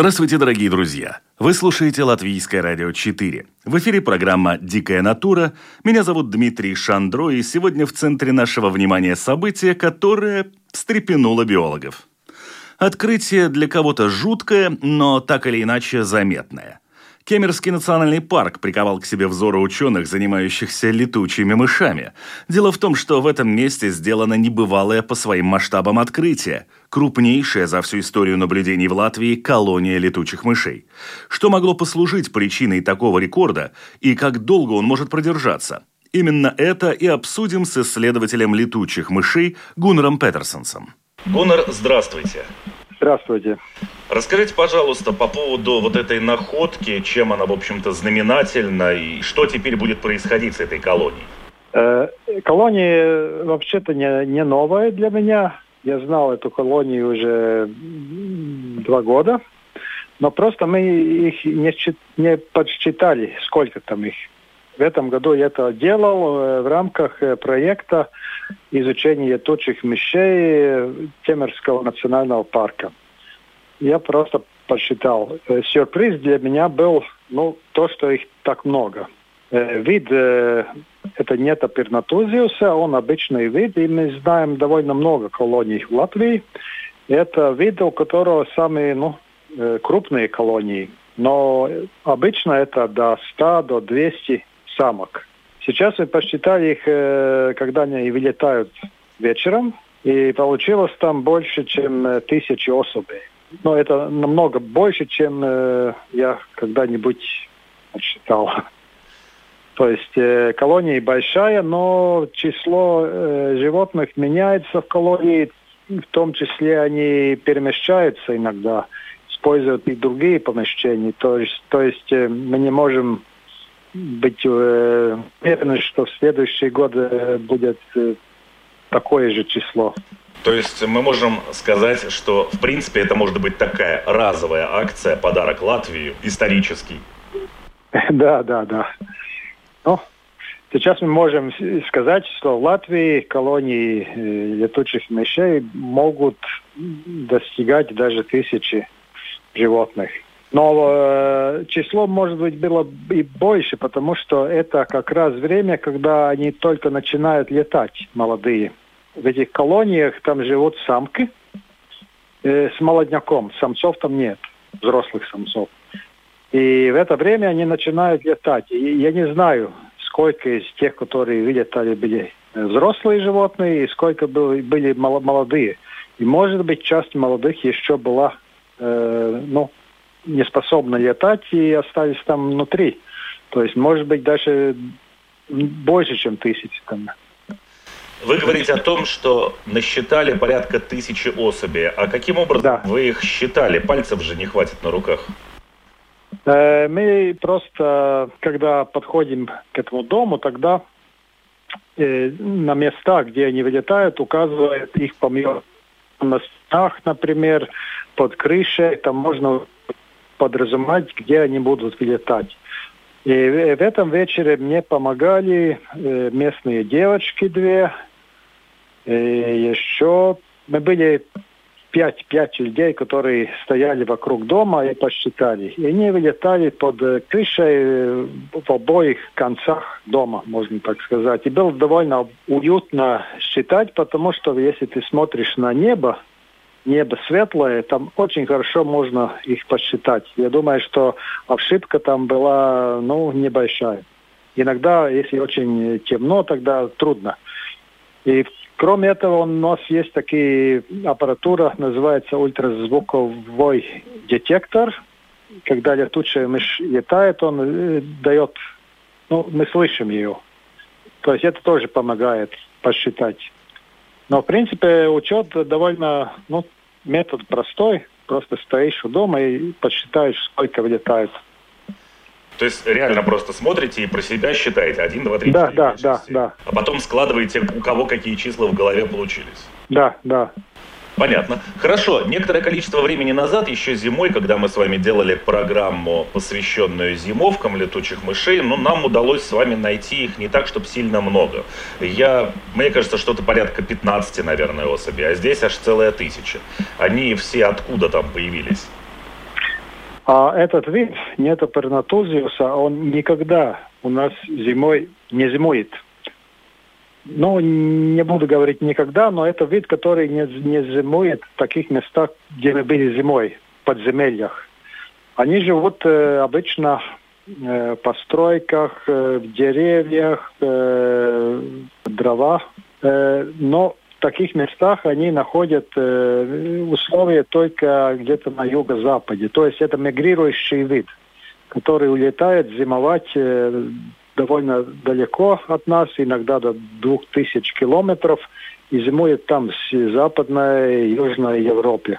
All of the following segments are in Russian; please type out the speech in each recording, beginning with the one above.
Здравствуйте, дорогие друзья! Вы слушаете Латвийское радио 4. В эфире программа «Дикая натура». Меня зовут Дмитрий Шандро, и сегодня в центре нашего внимания событие, которое встрепенуло биологов. Открытие для кого-то жуткое, но так или иначе заметное. Кемерский национальный парк приковал к себе взоры ученых, занимающихся летучими мышами. Дело в том, что в этом месте сделано небывалое по своим масштабам открытие – крупнейшая за всю историю наблюдений в Латвии колония летучих мышей. Что могло послужить причиной такого рекорда и как долго он может продержаться? Именно это и обсудим с исследователем летучих мышей Гуннером Петерсонсом. Гуннер, здравствуйте. Здравствуйте. Расскажите, пожалуйста, по поводу вот этой находки, чем она, в общем-то, знаменательна и что теперь будет происходить с этой колонией? Э, колония вообще-то не, не новая для меня. Я знал эту колонию уже два года, но просто мы их не, не подсчитали, сколько там их. В этом году я это делал э, в рамках э, проекта изучения летучих мышей Темерского национального парка. Я просто посчитал. Э, сюрприз для меня был ну, то, что их так много. Вид это не Тапернатузиуса, он обычный вид, и мы знаем довольно много колоний в Латвии. Это вид, у которого самые ну, э, крупные колонии. Но обычно это до 100, до 200 самок. Сейчас мы посчитали их, э, когда они вылетают вечером, и получилось там больше, чем э, тысячи особей. Но это намного больше, чем я когда-нибудь посчитал. То есть э, колония большая, но число э, животных меняется в колонии, в том числе они перемещаются иногда, используют и другие помещения. То есть, то есть э, мы не можем быть э, уверены, что в следующий год э, будет э, такое же число. То есть мы можем сказать, что в принципе это может быть такая разовая акция, подарок Латвии, исторический. Да, да, да. Ну, сейчас мы можем сказать, что в Латвии колонии летучих мышей могут достигать даже тысячи животных. Но э, число, может быть, было и больше, потому что это как раз время, когда они только начинают летать, молодые. В этих колониях там живут самки э, с молодняком. Самцов там нет, взрослых самцов. И в это время они начинают летать. И я не знаю, сколько из тех, которые вылетали, были взрослые животные, и сколько были, были молодые. И, может быть, часть молодых еще была, э, ну, не способна летать и остались там внутри. То есть, может быть, даже больше, чем тысячи там. Вы говорите о том, что насчитали порядка тысячи особей. А каким образом да. вы их считали? Пальцев же не хватит на руках. Э, мы просто, когда подходим к этому дому, тогда э, на местах, где они вылетают, указывают их помимо на стенах, например, под крышей, там можно подразумевать, где они будут вылетать. И в этом вечере мне помогали э, местные девочки две, и еще мы были пять, пять людей, которые стояли вокруг дома и посчитали. И они вылетали под э, крышей э, в обоих концах дома, можно так сказать. И было довольно уютно считать, потому что если ты смотришь на небо, небо светлое, там очень хорошо можно их посчитать. Я думаю, что ошибка там была, ну, небольшая. Иногда, если очень темно, тогда трудно. И Кроме этого, у нас есть такие аппаратура, называется ультразвуковой детектор. Когда летучая мышь летает, он э, дает, ну, мы слышим ее. То есть это тоже помогает посчитать. Но, в принципе, учет довольно, ну, метод простой, Просто стоишь у дома и подсчитаешь, сколько вылетает. То есть реально просто смотрите и про себя считаете. Один, два, три, да, 4, да, 5, да, да. А потом складываете, у кого какие числа в голове получились. Да, да. Понятно. Хорошо. Некоторое количество времени назад, еще зимой, когда мы с вами делали программу, посвященную зимовкам летучих мышей, ну, нам удалось с вами найти их не так, чтобы сильно много. Я, мне кажется, что-то порядка 15, наверное, особей, а здесь аж целая тысяча. Они все откуда там появились? А этот вид, нетопернатузиуса, он никогда у нас зимой не зимует ну, не буду говорить никогда, но это вид, который не, не зимует в таких местах, где мы были зимой, в подземельях. Они живут э, обычно э, в постройках, э, в деревьях, э, дрова, э, но в таких местах они находят э, условия только где-то на юго-западе. То есть это мигрирующий вид, который улетает зимовать э, довольно далеко от нас, иногда до 2000 километров, и зимует там в Западной и Южной Европе.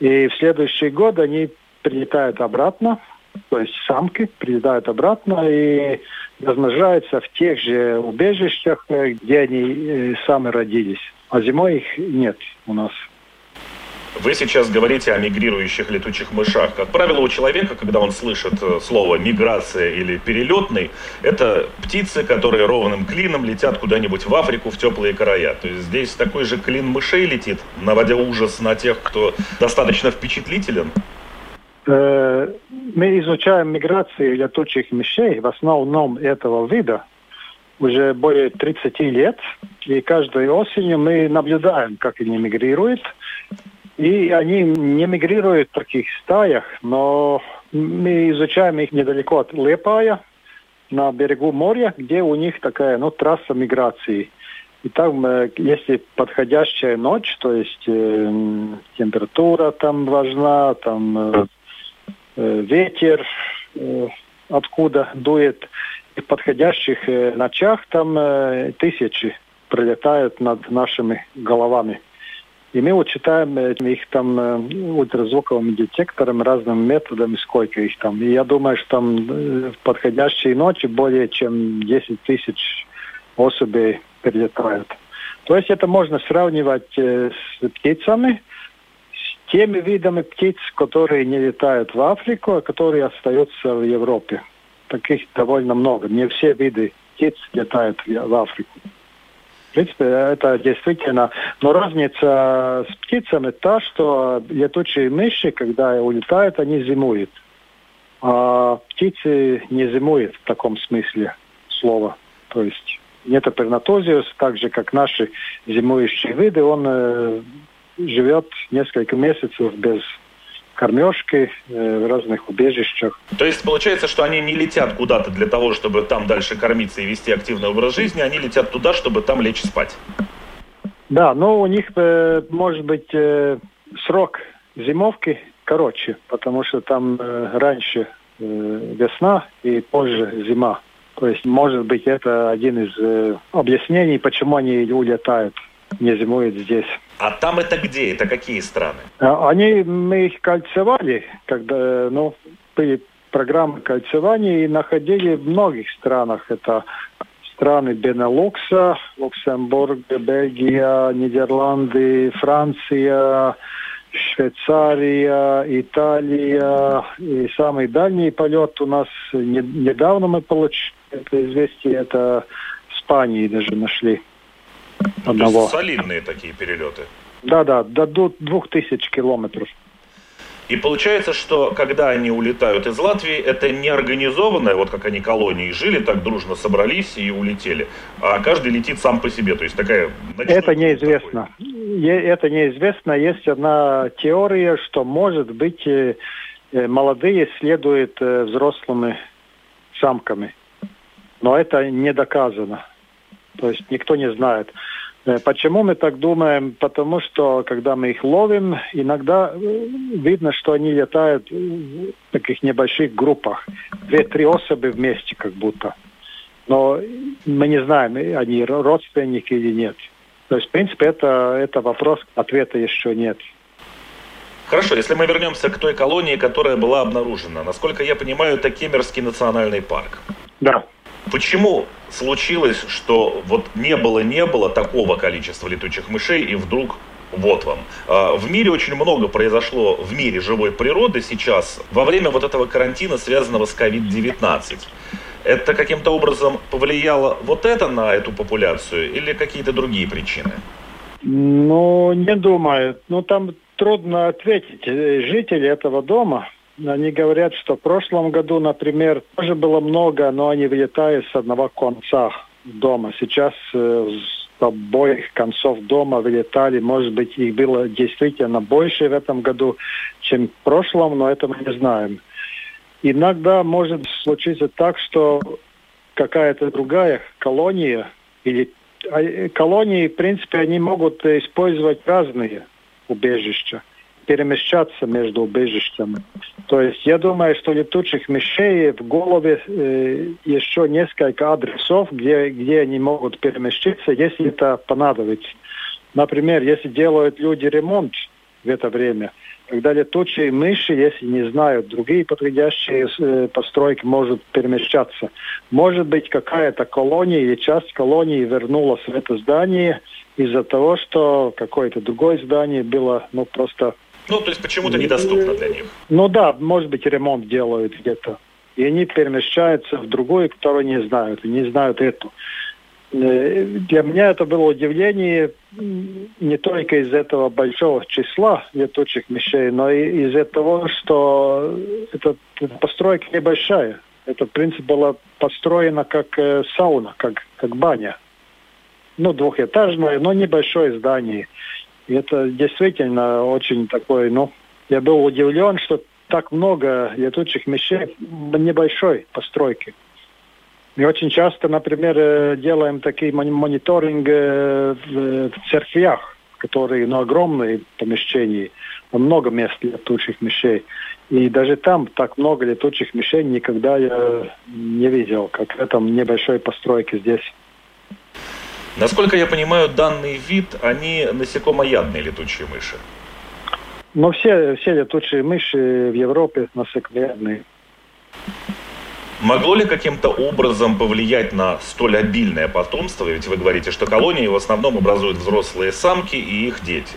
И в следующий год они прилетают обратно, то есть самки прилетают обратно и размножаются в тех же убежищах, где они э, сами родились. А зимой их нет у нас. Вы сейчас говорите о мигрирующих летучих мышах. Как правило, у человека, когда он слышит э, слово миграция или перелетный, это птицы, которые ровным клином летят куда-нибудь в Африку, в теплые края. То есть здесь такой же клин мышей летит, наводя ужас на тех, кто достаточно впечатлителен. Э, мы изучаем миграцию летучих мышей, в основном этого вида, уже более 30 лет. И каждой осенью мы наблюдаем, как они мигрируют. И они не мигрируют в таких стаях, но мы изучаем их недалеко от Лепая, на берегу моря, где у них такая ну, трасса миграции. И там, э, если подходящая ночь, то есть э, температура там важна, там э, э, ветер э, откуда дует, и в подходящих э, ночах там э, тысячи пролетают над нашими головами. И мы вот читаем э, их там э, ультразвуковым детектором, разными методами, сколько их там. И я думаю, что там э, в подходящие ночи более чем 10 тысяч особей прилетают. То есть это можно сравнивать с птицами, с теми видами птиц, которые не летают в Африку, а которые остаются в Европе. Таких довольно много. Не все виды птиц летают в Африку. В принципе, это действительно... Но разница с птицами та, что летучие мыши, когда улетают, они зимуют. А птицы не зимуют в таком смысле слова. То есть нетопернатозиус, так же как наши зимующие виды, он э, живет несколько месяцев без кормежкой э, в разных убежищах. То есть получается, что они не летят куда-то для того, чтобы там дальше кормиться и вести активный образ жизни, они летят туда, чтобы там лечь спать. Да, но у них э, может быть э, срок зимовки короче, потому что там раньше весна и позже зима. То есть, может быть, это один из объяснений, почему они улетают, не зимуют здесь. А там это где? Это какие страны? А, они, мы их кольцевали, когда, ну, были программы кольцевания и находили в многих странах. Это страны Бенелукса, Люксембург, Бельгия, Нидерланды, Франция, Швейцария, Италия. И самый дальний полет у нас не, недавно мы получили это известие, это Испании даже нашли. Одного. То есть солидные такие перелеты. Да, да, до двух тысяч километров. И получается, что когда они улетают из Латвии, это не организованное, вот как они колонии жили, так дружно собрались и улетели, а каждый летит сам по себе, то есть такая... Это неизвестно. Такой. Это неизвестно. Есть одна теория, что, может быть, э, э, молодые следуют э, взрослыми самками. Но это не доказано. То есть никто не знает. Э, почему мы так думаем? Потому что, когда мы их ловим, иногда э, видно, что они летают в таких небольших группах. Две-три особи вместе как будто. Но мы не знаем, они родственники или нет. То есть, в принципе, это, это вопрос, ответа еще нет. Хорошо, если мы вернемся к той колонии, которая была обнаружена. Насколько я понимаю, это Кемерский национальный парк. Да. Почему случилось, что вот не было-не было такого количества летучих мышей, и вдруг вот вам. А, в мире очень много произошло в мире живой природы сейчас во время вот этого карантина, связанного с COVID-19. Это каким-то образом повлияло вот это на эту популяцию или какие-то другие причины? Ну, не думаю. Ну, там трудно ответить. Жители этого дома, они говорят, что в прошлом году, например, тоже было много, но они вылетают с одного конца дома. Сейчас э, с обоих концов дома вылетали. Может быть, их было действительно больше в этом году, чем в прошлом, но это мы не знаем. Иногда может случиться так, что какая-то другая колония или а, колонии, в принципе, они могут использовать разные убежища перемещаться между убежищами. То есть я думаю, что летучих мышей в голове э, еще несколько адресов, где, где они могут переместиться, если это понадобится. Например, если делают люди ремонт в это время, когда летучие мыши, если не знают другие подходящие э, постройки, могут перемещаться. Может быть, какая-то колония или часть колонии вернулась в это здание из-за того, что какое-то другое здание было ну, просто ну, то есть почему-то недоступно для них. Ну да, может быть, ремонт делают где-то. И они перемещаются в другую, которую не знают, не знают эту. Э, для меня это было удивление не только из этого большого числа летучих мышей, но и из-за того, что эта, постройка небольшая. Это, в принципе, была построена как э, сауна, как, как баня. Ну, двухэтажное, но небольшое здание. И это действительно очень такой, ну, я был удивлен, что так много летучих мышей в небольшой постройке. Мы очень часто, например, э, делаем такие мониторинг э, в церквях, которые ну, огромные помещения, много мест летучих мышей. И даже там так много летучих мышей никогда я не видел, как в этом небольшой постройке здесь. Насколько я понимаю, данный вид, они насекомоядные летучие мыши. Но все, все летучие мыши в Европе насекомоядные. Могло ли каким-то образом повлиять на столь обильное потомство? Ведь вы говорите, что колонии в основном образуют взрослые самки и их дети.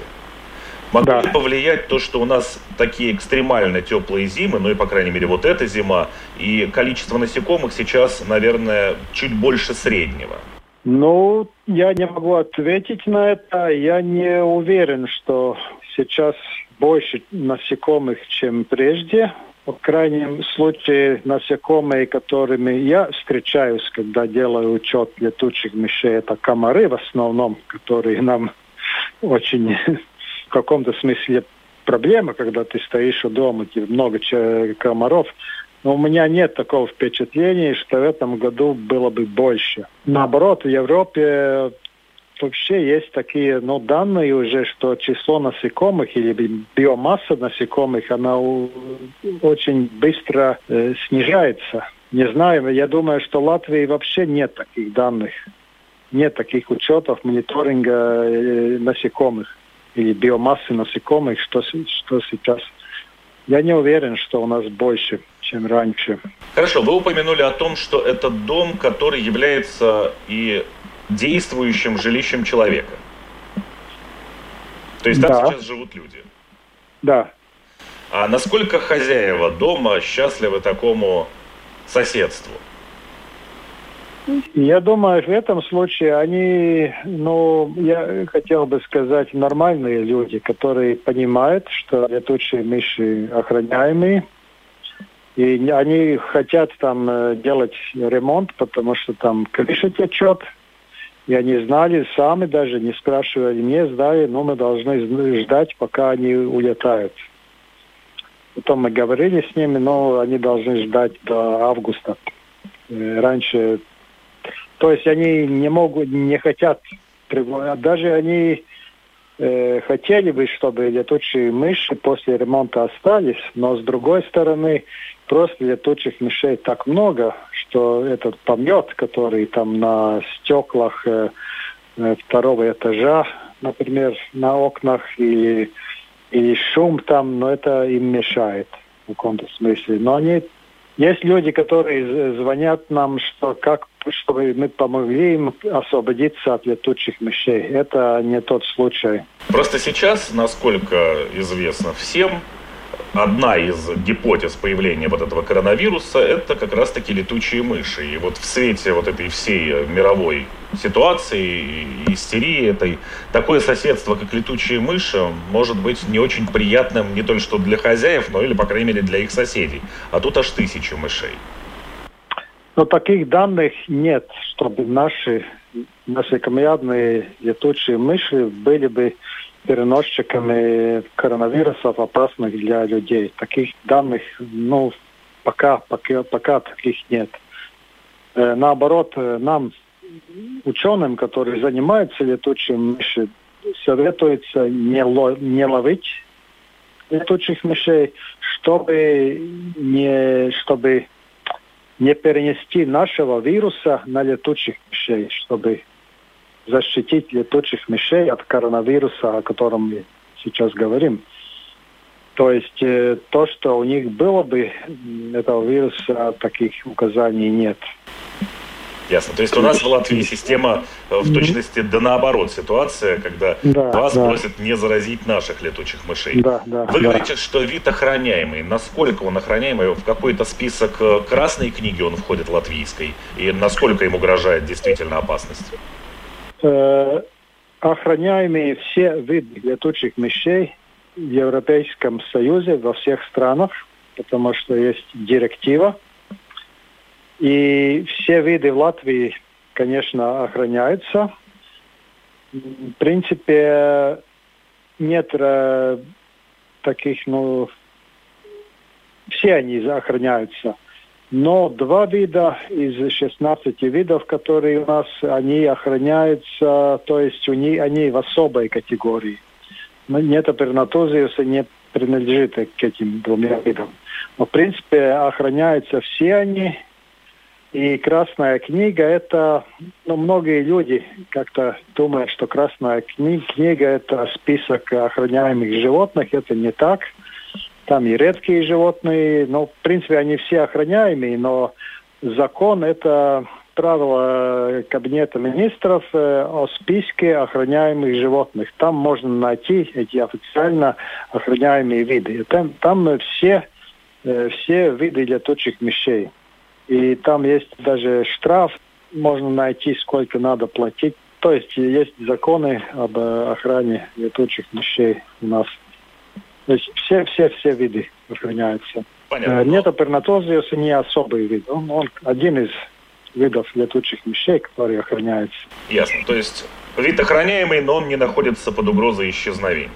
Могло да. ли повлиять то, что у нас такие экстремально теплые зимы, ну и, по крайней мере, вот эта зима, и количество насекомых сейчас, наверное, чуть больше среднего? Ну, я не могу ответить на это. Я не уверен, что сейчас больше насекомых, чем прежде. В крайнем случае, насекомые, которыми я встречаюсь, когда делаю учет летучих мышей, это комары в основном, которые нам очень в каком-то смысле проблема, когда ты стоишь у дома, тебе много комаров. Но у меня нет такого впечатления, что в этом году было бы больше. Наоборот, в Европе вообще есть такие ну, данные уже, что число насекомых или биомасса насекомых, она очень быстро э, снижается. Не знаю, я думаю, что в Латвии вообще нет таких данных. Нет таких учетов мониторинга э, насекомых или биомассы насекомых, что, что сейчас. Я не уверен, что у нас больше чем раньше. Хорошо, вы упомянули о том, что это дом, который является и действующим жилищем человека. То есть там да. сейчас живут люди. Да. А насколько хозяева дома счастливы такому соседству? Я думаю, в этом случае они, ну, я хотел бы сказать, нормальные люди, которые понимают, что летучие мыши охраняемые, и они хотят там э, делать ремонт, потому что там крыша течет. И они знали сами, даже не спрашивали, не знали, но мы должны ждать, пока они улетают. Потом мы говорили с ними, но они должны ждать до августа. Э, раньше. То есть они не могут, не хотят. Даже они э, хотели бы, чтобы летучие мыши после ремонта остались, но с другой стороны, просто летучих мышей так много, что этот помет, который там на стеклах э, э, второго этажа, например, на окнах и и шум там, но это им мешает в каком-то смысле. Но они есть люди, которые звонят нам, что как чтобы мы помогли им освободиться от летучих мышей. Это не тот случай. Просто сейчас, насколько известно всем, одна из гипотез появления вот этого коронавируса – это как раз-таки летучие мыши. И вот в свете вот этой всей мировой ситуации, истерии этой, такое соседство, как летучие мыши, может быть не очень приятным не только что для хозяев, но или, по крайней мере, для их соседей. А тут аж тысячи мышей. Но таких данных нет, чтобы наши насекомоядные летучие мыши были бы переносчиками коронавирусов, опасных для людей. Таких данных, ну, пока, пока, пока таких нет. Э, наоборот, нам, ученым, которые занимаются летучими мышами, советуется не, ло, не ловить летучих мышей, чтобы не, чтобы не перенести нашего вируса на летучих мышей, чтобы защитить летучих мышей от коронавируса, о котором мы сейчас говорим. То есть э, то, что у них было бы этого вируса, таких указаний нет. Ясно. То есть у нас в Латвии система э, в точности да наоборот ситуация, когда да, вас да. просят не заразить наших летучих мышей. Да, да, Вы да. говорите, что вид охраняемый. Насколько он охраняемый? В какой-то список э, красной книги он входит латвийской? И насколько им угрожает действительно опасность? Э, охраняемые все виды летучих мышей в Европейском Союзе во всех странах, потому что есть директива. И все виды в Латвии, конечно, охраняются. В принципе, нет э, таких, ну, все они охраняются. Но два вида из 16 видов, которые у нас, они охраняются, то есть у них, они в особой категории. Нетопернатозиуса не принадлежит к этим двумя видам. Но, в принципе, охраняются все они. И Красная книга – это, ну, многие люди как-то думают, что Красная книга – это список охраняемых животных. Это не так. Там и редкие животные, но в принципе они все охраняемые, но закон это правило Кабинета министров э, о списке охраняемых животных. Там можно найти эти официально охраняемые виды. Там, там все, э, все виды летучих мышей. И там есть даже штраф, можно найти, сколько надо платить. То есть есть законы об охране летучих мышей у нас то есть все, все, все виды охраняются. Понятно. Э, Нетопернатозиус не особый вид. Он, он один из видов летучих мышей, которые охраняются. Ясно. То есть вид охраняемый, но он не находится под угрозой исчезновения.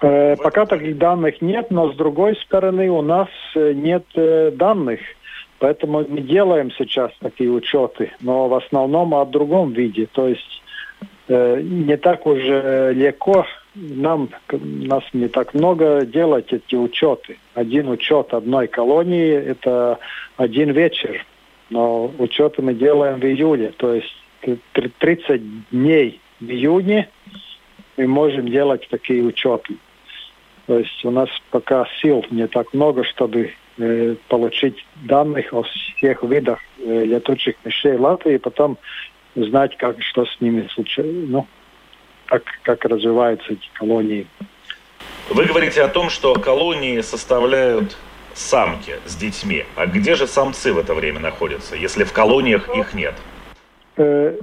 Э, пока таких данных нет, но с другой стороны у нас э, нет э, данных. Поэтому мы делаем сейчас такие учеты, но в основном о другом виде. То есть э, не так уже легко нам, нас не так много делать эти учеты. Один учет одной колонии – это один вечер. Но учеты мы делаем в июле. То есть 30 дней в июне мы можем делать такие учеты. То есть у нас пока сил не так много, чтобы э, получить данных о всех видах э, летучих мышей Латвии, и потом знать, как, что с ними случилось. Ну, как, как развиваются эти колонии. Вы говорите о том, что колонии составляют самки с детьми. А где же самцы в это время находятся, если в колониях их нет? Э,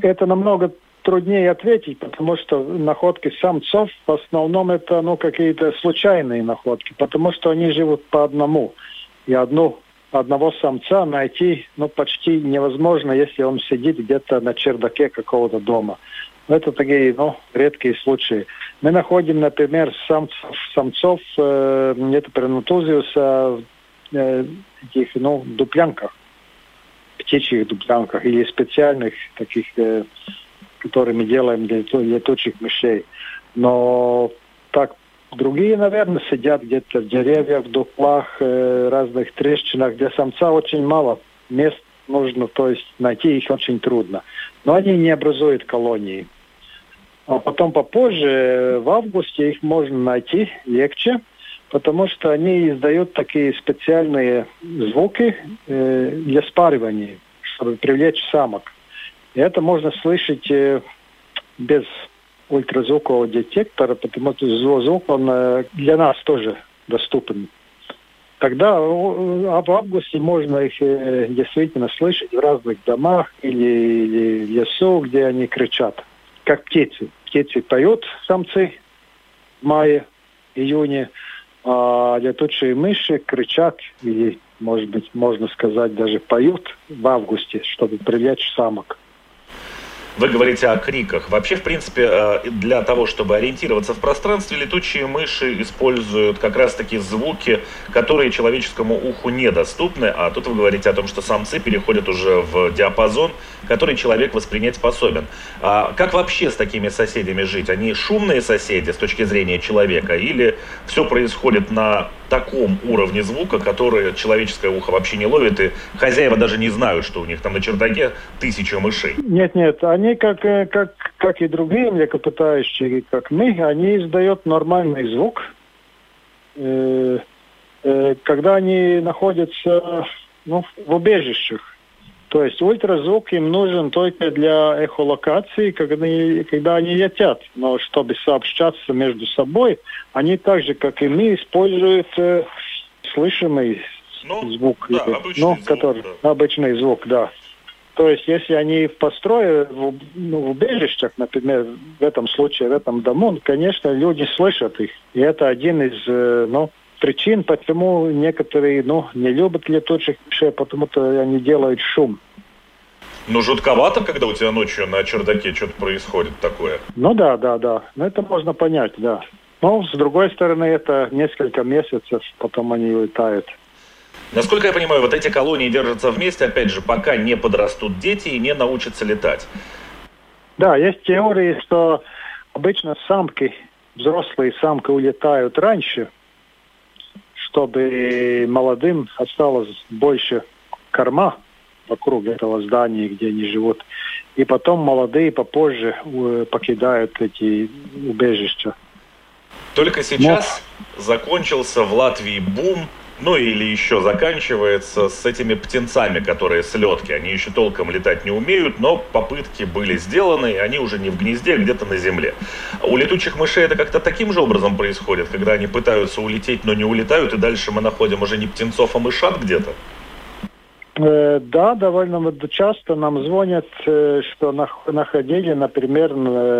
это намного труднее ответить, потому что находки самцов в основном это ну, какие-то случайные находки, потому что они живут по одному. И одну, одного самца найти ну, почти невозможно, если он сидит где-то на чердаке какого-то дома. Это такие ну, редкие случаи. Мы находим, например, самцов, самцов э, нетопернатузиуса э, таких, ну, дуплянках, птичьих дуплянках или специальных таких, э, которые мы делаем для летучих мышей. Но так другие, наверное, сидят где-то в деревьях, в дуплах, э, разных трещинах, где самца очень мало мест нужно, то есть найти их очень трудно. Но они не образуют колонии. А потом попозже, в августе, их можно найти легче, потому что они издают такие специальные звуки э, для спаривания, чтобы привлечь самок. И это можно слышать э, без ультразвукового детектора, потому что звук он э, для нас тоже доступен. Тогда в августе можно их э, действительно слышать в разных домах или, или в лесу, где они кричат, как птицы. Птицы поют, самцы в мае, июне, а летучие мыши кричат или, может быть, можно сказать, даже поют в августе, чтобы привлечь самок. Вы говорите о криках. Вообще, в принципе, э, для того, чтобы ориентироваться в пространстве, летучие мыши используют как раз-таки звуки, которые человеческому уху недоступны. А тут вы говорите о том, что самцы переходят уже в диапазон, который человек воспринять способен. А как вообще с такими соседями жить? Они шумные соседи с точки зрения человека? Или все происходит на таком уровне звука, который человеческое ухо вообще не ловит, и хозяева даже не знают, что у них там на чердаке тысяча мышей. Нет, нет, они как, э, как, как и другие млекопитающие, как мы, они издают нормальный звук. Э, э, когда они находятся ну, в убежищах, то есть ультразвук им нужен только для эхолокации, когда они, когда они летят. Но чтобы сообщаться между собой, они так же, как и мы, используют э, слышимый ну, звук. Да, обычный ну, звук, который, да. Обычный звук, да. То есть, если они в построе, в, ну, в убежищах, например, в этом случае, в этом дому, конечно, люди слышат их. И это один из, э, ну, причин, почему некоторые ну, не любят летучих мышей, потому что они делают шум. Ну, жутковато, когда у тебя ночью на чердаке что-то происходит такое. Ну да, да, да. Ну, это можно понять, да. Но, с другой стороны, это несколько месяцев, потом они улетают. Насколько я понимаю, вот эти колонии держатся вместе, опять же, пока не подрастут дети и не научатся летать. Да, есть теории, что обычно самки, взрослые самки улетают раньше, чтобы молодым осталось больше корма вокруг этого здания, где они живут. И потом молодые попозже э, покидают эти убежища. Только сейчас Но... закончился в Латвии бум ну или еще заканчивается с этими птенцами, которые слетки. Они еще толком летать не умеют, но попытки были сделаны, и они уже не в гнезде, а где-то на земле. У летучих мышей это как-то таким же образом происходит, когда они пытаются улететь, но не улетают, и дальше мы находим уже не птенцов, а мышат где-то? Э, да, довольно часто нам звонят, э, что находили, например,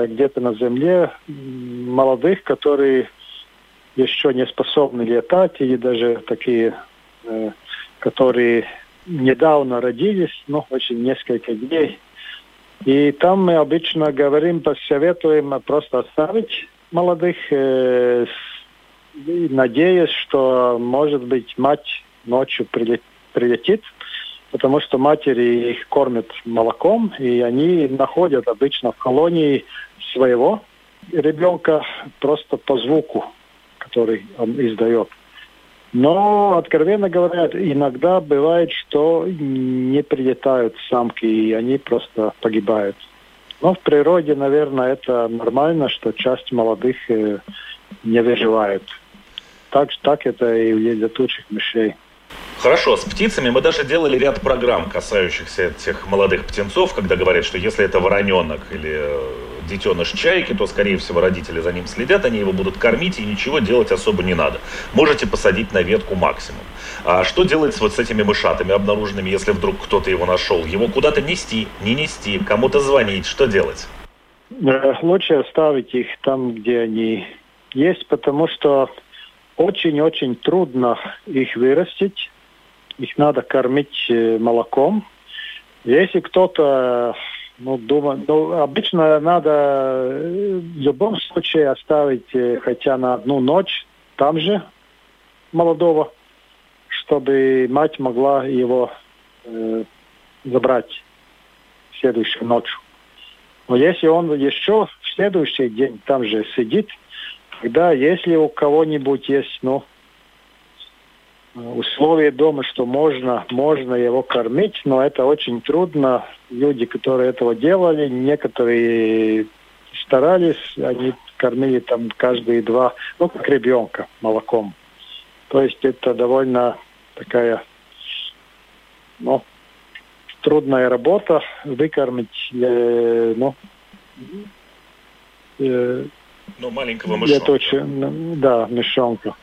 где-то на земле молодых, которые еще не способны летать, или даже такие, э, которые недавно родились, ну, очень несколько дней. И там мы обычно говорим, посоветуем просто оставить молодых, э, надеясь, что, может быть, мать ночью прилетит, потому что матери их кормят молоком, и они находят обычно в колонии своего ребенка просто по звуку который он издает. Но, откровенно говоря, иногда бывает, что не прилетают самки, и они просто погибают. Но в природе, наверное, это нормально, что часть молодых э, не выживает. Так, так это и у летучих мышей. Хорошо, с птицами мы даже делали ряд программ, касающихся этих молодых птенцов, когда говорят, что если это вороненок или э, детеныш чайки, то, скорее всего, родители за ним следят, они его будут кормить, и ничего делать особо не надо. Можете посадить на ветку максимум. А что делать вот с этими мышатами обнаруженными, если вдруг кто-то его нашел? Его куда-то нести, не нести, кому-то звонить, что делать? Э, лучше оставить их там, где они есть, потому что очень-очень трудно их вырастить. Их надо кормить э, молоком. Если кто-то ну, думаю, ну, обычно надо э, в любом случае оставить э, хотя на одну ночь там же молодого, чтобы мать могла его э, забрать следующую ночь. Но если он еще в следующий день там же сидит, тогда если у кого-нибудь есть, ну, условия дома, что можно, можно его кормить, но это очень трудно. Люди, которые этого делали, некоторые старались, они кормили там каждые два, ну, как ребенка молоком. То есть это довольно такая, ну, трудная работа выкормить, э, ну, э, ну, маленького мышонка. Летучего, да, мышонка.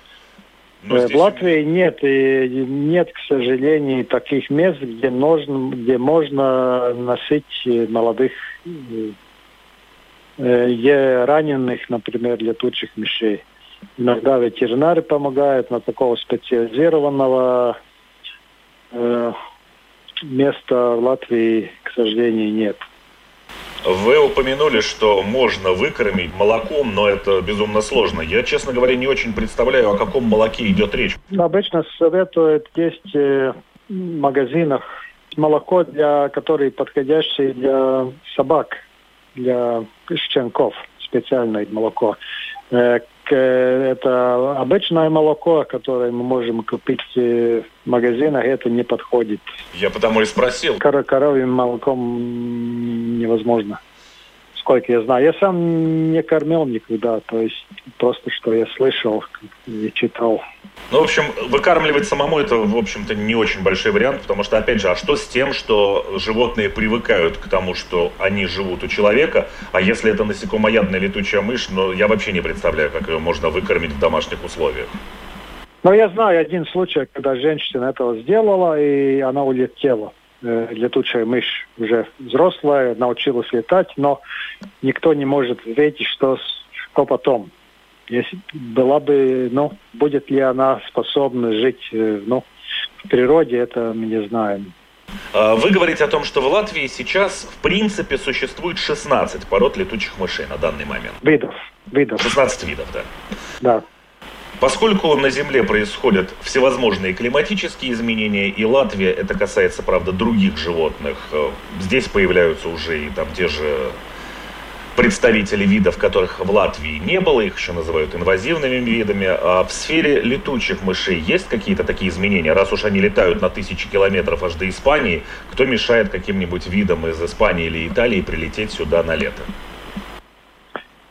Но э, в Латвии нет, и нет, к сожалению, таких мест, где можно, где можно носить молодых э, раненых, например, летучих мышей. Иногда ветеринары помогают, но такого специализированного э, места в Латвии, к сожалению, нет. Вы упомянули, что можно выкормить молоком, но это безумно сложно. Я, честно говоря, не очень представляю, о каком молоке идет речь. Обычно советуют есть э, в магазинах молоко, для, которое подходящее для собак, для щенков, специальное молоко. Э, это обычное молоко, которое мы можем купить в магазинах, это не подходит. Я потому и спросил. Кор коровьим молоком невозможно сколько я знаю. Я сам не кормил никогда, то есть просто что я слышал и читал. Ну, в общем, выкармливать самому это, в общем-то, не очень большой вариант, потому что, опять же, а что с тем, что животные привыкают к тому, что они живут у человека, а если это насекомоядная летучая мышь, ну, я вообще не представляю, как ее можно выкормить в домашних условиях. Ну, я знаю один случай, когда женщина этого сделала, и она улетела. Э, летучая мышь уже взрослая, научилась летать, но никто не может ответить, что, что потом. Если была бы, ну, будет ли она способна жить, э, ну, в природе, это мы не знаем. А, вы говорите о том, что в Латвии сейчас, в принципе, существует 16 пород летучих мышей на данный момент. Видов. видов. 16 видов, да. Да. Поскольку на Земле происходят всевозможные климатические изменения, и Латвия, это касается, правда, других животных, э, здесь появляются уже и там те же представители видов, которых в Латвии не было, их еще называют инвазивными видами. А в сфере летучих мышей есть какие-то такие изменения? Раз уж они летают на тысячи километров аж до Испании, кто мешает каким-нибудь видам из Испании или Италии прилететь сюда на лето?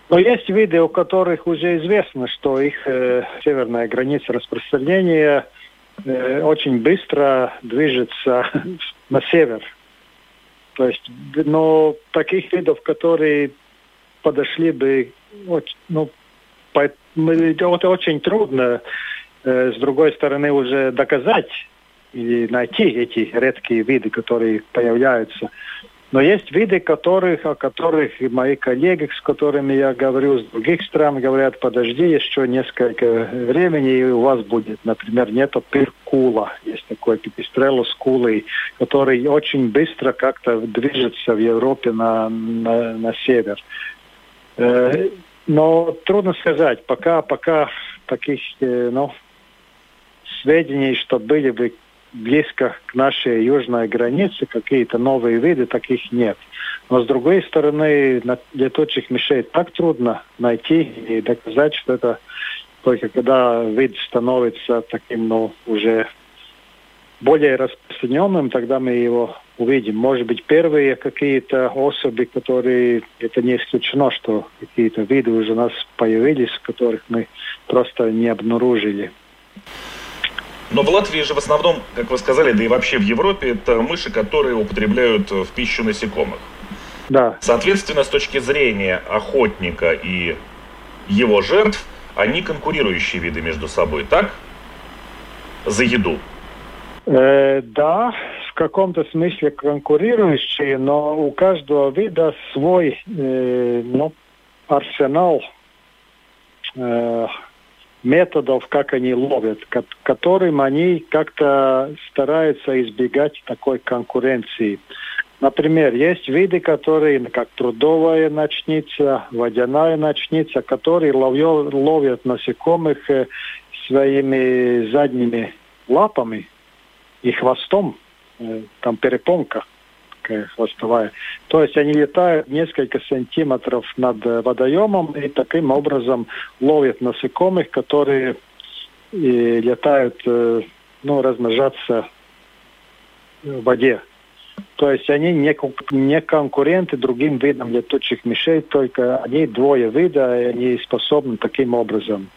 Но есть виды, у которых уже известно, что их э, северная граница распространения э, очень быстро движется на север. То есть, но таких видов, которые подошли бы, ну, по, это очень трудно, э, с другой стороны, уже доказать или найти эти редкие виды, которые появляются. Но есть виды, которых, о которых мои коллеги, с которыми я говорю, с других стран, говорят, подожди еще несколько времени, и у вас будет, например, нету перкула. Есть такой пипистрелус кулы, который очень быстро как-то движется в Европе на, на, на север. Э, но трудно сказать, пока, пока таких э, ну, сведений, что были бы близко к нашей южной границе, какие-то новые виды, таких нет. Но с другой стороны, летучих мышей так трудно найти и доказать, что это только когда вид становится таким, ну, уже более распространенным, тогда мы его увидим. Может быть, первые какие-то особи, которые, это не исключено, что какие-то виды уже у нас появились, которых мы просто не обнаружили. Но в Латвии же в основном, как вы сказали, да и вообще в Европе, это мыши, которые употребляют в пищу насекомых. Да. Соответственно, с точки зрения охотника и его жертв, они конкурирующие виды между собой, так? За еду. Э, да, в каком-то смысле конкурирующие, но у каждого вида свой э, ну, арсенал э, методов, как они ловят, которым они как-то стараются избегать такой конкуренции. Например, есть виды, которые, как трудовая ночница, водяная ночница, которые ловят, ловят насекомых э, своими задними лапами и хвостом, э, там перепонка такая хвостовая. То есть они летают несколько сантиметров над э, водоемом и таким образом ловят насекомых, которые и летают, э, ну, размножаться в воде. То есть они не, не конкуренты другим видам летучих мышей, только они двое вида, и они способны таким образом.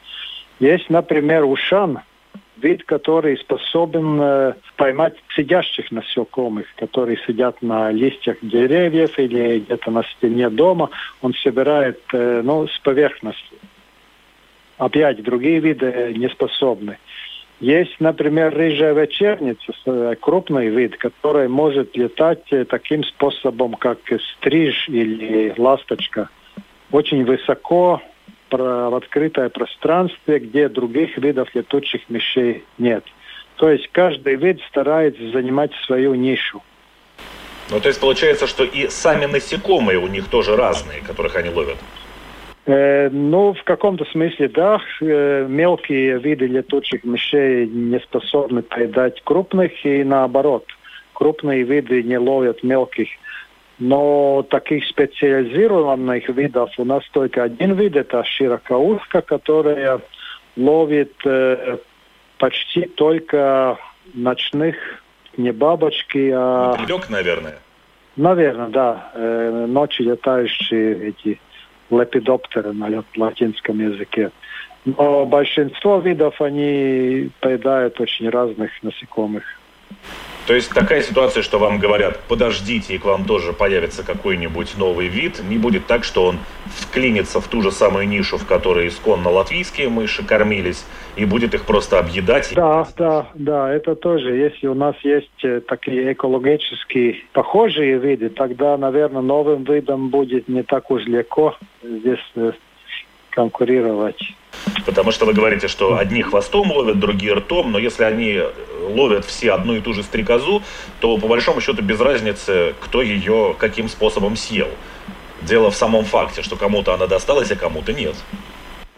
Есть, например, ушан, вид, который способен э, поймать сидящих насекомых, которые сидят на листьях деревьев или где-то на стене дома. Он собирает э, ну, с поверхности. Опять другие виды не способны. Есть, например, рыжая вечерница, э, крупный вид, который может летать э, таким способом, как стриж или ласточка. Очень высоко, в открытое пространстве, где других видов летучих мышей нет. То есть каждый вид старается занимать свою нишу. Ну, то есть получается, что и сами насекомые у них тоже разные, которых они ловят? Э, ну, в каком-то смысле, да. Э, мелкие виды летучих мышей не способны поедать крупных, и наоборот. Крупные виды не ловят мелких. Но таких специализированных видов у нас только один вид, это широкоушка, которая ловит э, почти только ночных, не бабочки, а... Мотылек, наверное? Наверное, да. Э, ночью летающие эти лепидоптеры на латинском языке. Но большинство видов, они поедают очень разных насекомых. То есть такая ситуация, что вам говорят, подождите, и к вам тоже появится какой-нибудь новый вид, не будет так, что он вклинится в ту же самую нишу, в которой исконно латвийские мыши кормились, и будет их просто объедать? Да, да, да, это тоже. Если у нас есть э, такие экологически похожие виды, тогда, наверное, новым видом будет не так уж легко здесь э, конкурировать. Потому что вы говорите, что одни хвостом ловят, другие ртом, но если они ловят все одну и ту же стрекозу, то по большому счету без разницы, кто ее каким способом съел. Дело в самом факте, что кому-то она досталась, а кому-то нет.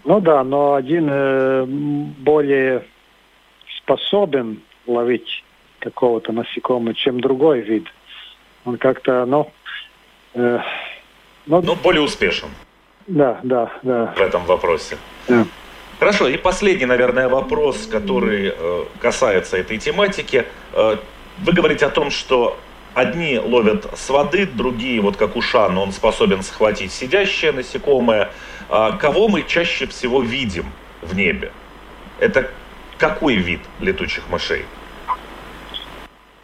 Ну да, но один э, более способен ловить какого-то насекомого, чем другой вид. Он как-то, ну... Э, ну, ну, более успешен. Да, да, да. В этом вопросе. Да. Хорошо, и последний, наверное, вопрос, который э, касается этой тематики. Э, вы говорите о том, что одни ловят с воды, другие, вот как ушан, он способен схватить сидящее насекомое. А кого мы чаще всего видим в небе? Это какой вид летучих мышей?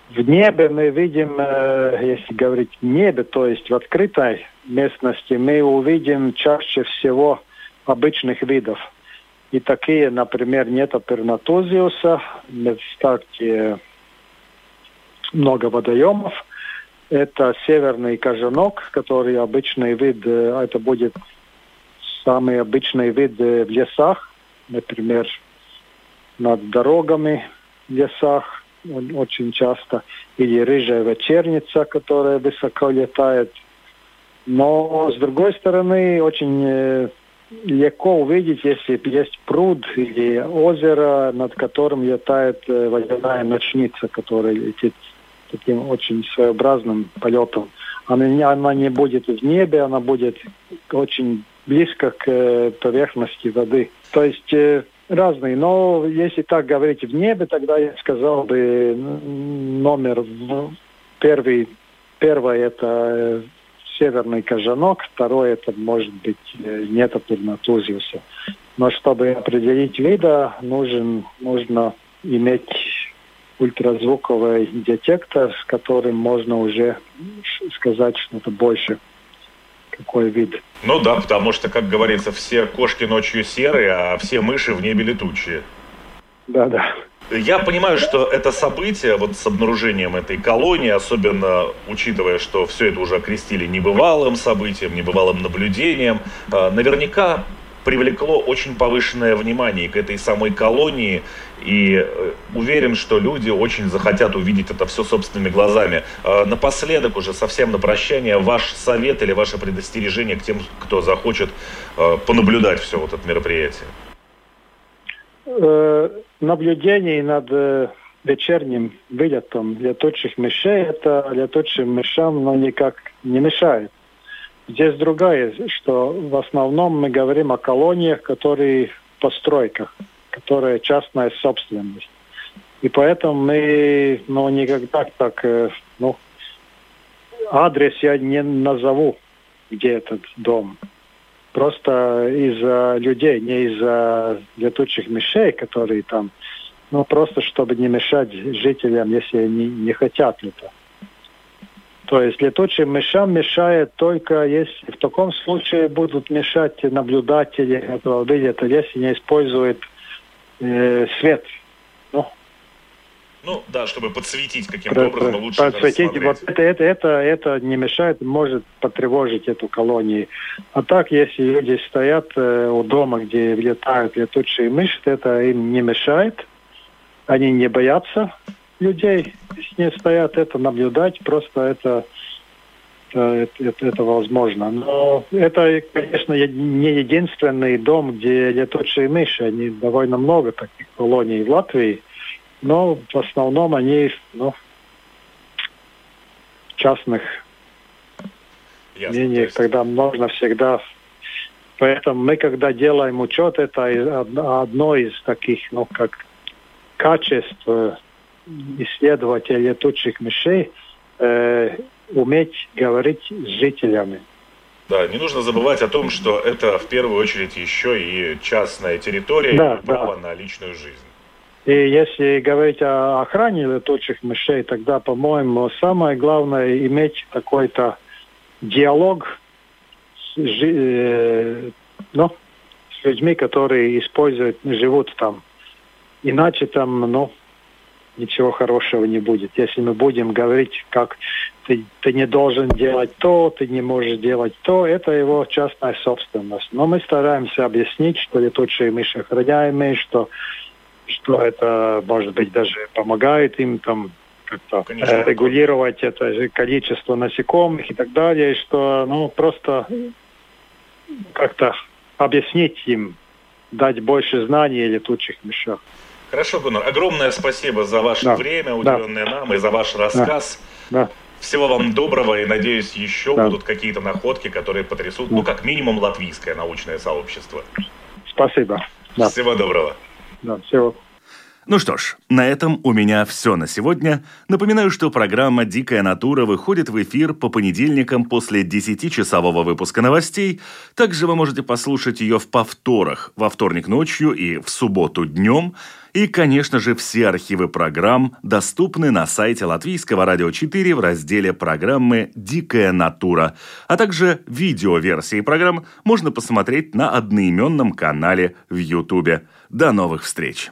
В небе мы видим, э, если говорить небе, то есть в открытой местности, мы увидим чаще всего обычных видов – и такие, например, нету пернатозиуса, в старте много водоемов. Это северный кожанок, который обычный вид, э, это будет самый обычный вид э, в лесах, например, над дорогами в лесах очень часто, или рыжая вечерница, которая высоко летает. Но, с другой стороны, очень э, легко увидеть, если есть пруд или озеро, над которым летает э, водяная ночница, которая летит таким очень своеобразным полетом. Она, она не будет в небе, она будет очень близко к э, поверхности воды. То есть разные. Но если так говорить в небе, тогда я сказал бы номер первый, первое это северный кожанок, второй это может быть э, нетопурнатузиуса. Но чтобы определить вида, нужен, нужно иметь ультразвуковый детектор, с которым можно уже сказать что-то больше какой вид. Ну да, потому что, как говорится, все кошки ночью серые, а все мыши в небе летучие. Да, да. Я понимаю, что это событие вот с обнаружением этой колонии, особенно учитывая, что все это уже окрестили небывалым событием, небывалым наблюдением, а, наверняка привлекло очень повышенное внимание к этой самой колонии, и э, уверен, что люди очень захотят увидеть это все собственными глазами. А, напоследок, уже совсем на прощание, ваш совет или ваше предостережение к тем, кто захочет понаблюдать все вот это мероприятие? Наблюдений над вечерним вылетом летучих мышей, это летучим мышам но никак не мешает. Здесь другая, что в основном мы говорим о колониях, которые в постройках, которые частная собственность. И поэтому мы ну, никогда так э, ну, адрес я не назову, где этот дом. Просто из-за людей, не из-за летучих мышей, которые там, ну просто чтобы не мешать жителям, если они не хотят это. То есть летучим мышам мешает только если в таком случае будут мешать наблюдатели этого видят, если не используют э, свет. Ну, да, чтобы подсветить каким-то образом лучше подсветить. Вот это, это, это, это не мешает, может потревожить эту колонию. А так, если люди стоят э, у дома, где летают летучие мыши, это им не мешает. Они не боятся людей с ней стоят, это наблюдать, просто это, это, это, это возможно. Но это, конечно, не единственный дом, где летучие мыши. Они довольно много таких колоний в Латвии, но в основном они ну, частных мнениях, есть... тогда можно всегда Поэтому мы, когда делаем учет, это одно из таких, ну, как качеств исследователь летучих мышей э, уметь говорить с жителями. Да, не нужно забывать о том, что это в первую очередь еще и частная территория да, и право да. на личную жизнь. И если говорить о охране летучих мышей, тогда, по-моему, самое главное иметь какой-то диалог с, э, ну, с людьми, которые используют, живут там. Иначе там, ну, ничего хорошего не будет. Если мы будем говорить, как ты, ты не должен делать то, ты не можешь делать то, это его частная собственность. Но мы стараемся объяснить, что летучие мыши охраняемые, что, что это, может быть, даже помогает им там как-то э, регулировать это количество насекомых и так далее, что ну просто как-то объяснить им, дать больше знаний о летучих мышах. Хорошо, Гуннар, огромное спасибо за ваше да. время, уделенное да. нам, и за ваш рассказ. Да. Да. Всего вам доброго, и надеюсь, еще да. будут какие-то находки, которые потрясут, ну, как минимум, латвийское научное сообщество. Спасибо. Да. Всего доброго. Да, всего. Ну что ж, на этом у меня все на сегодня. Напоминаю, что программа «Дикая натура» выходит в эфир по понедельникам после 10-часового выпуска новостей. Также вы можете послушать ее в повторах во вторник ночью и в субботу днем. И, конечно же, все архивы программ доступны на сайте Латвийского радио 4 в разделе программы «Дикая натура». А также видеоверсии программ можно посмотреть на одноименном канале в Ютубе. До новых встреч!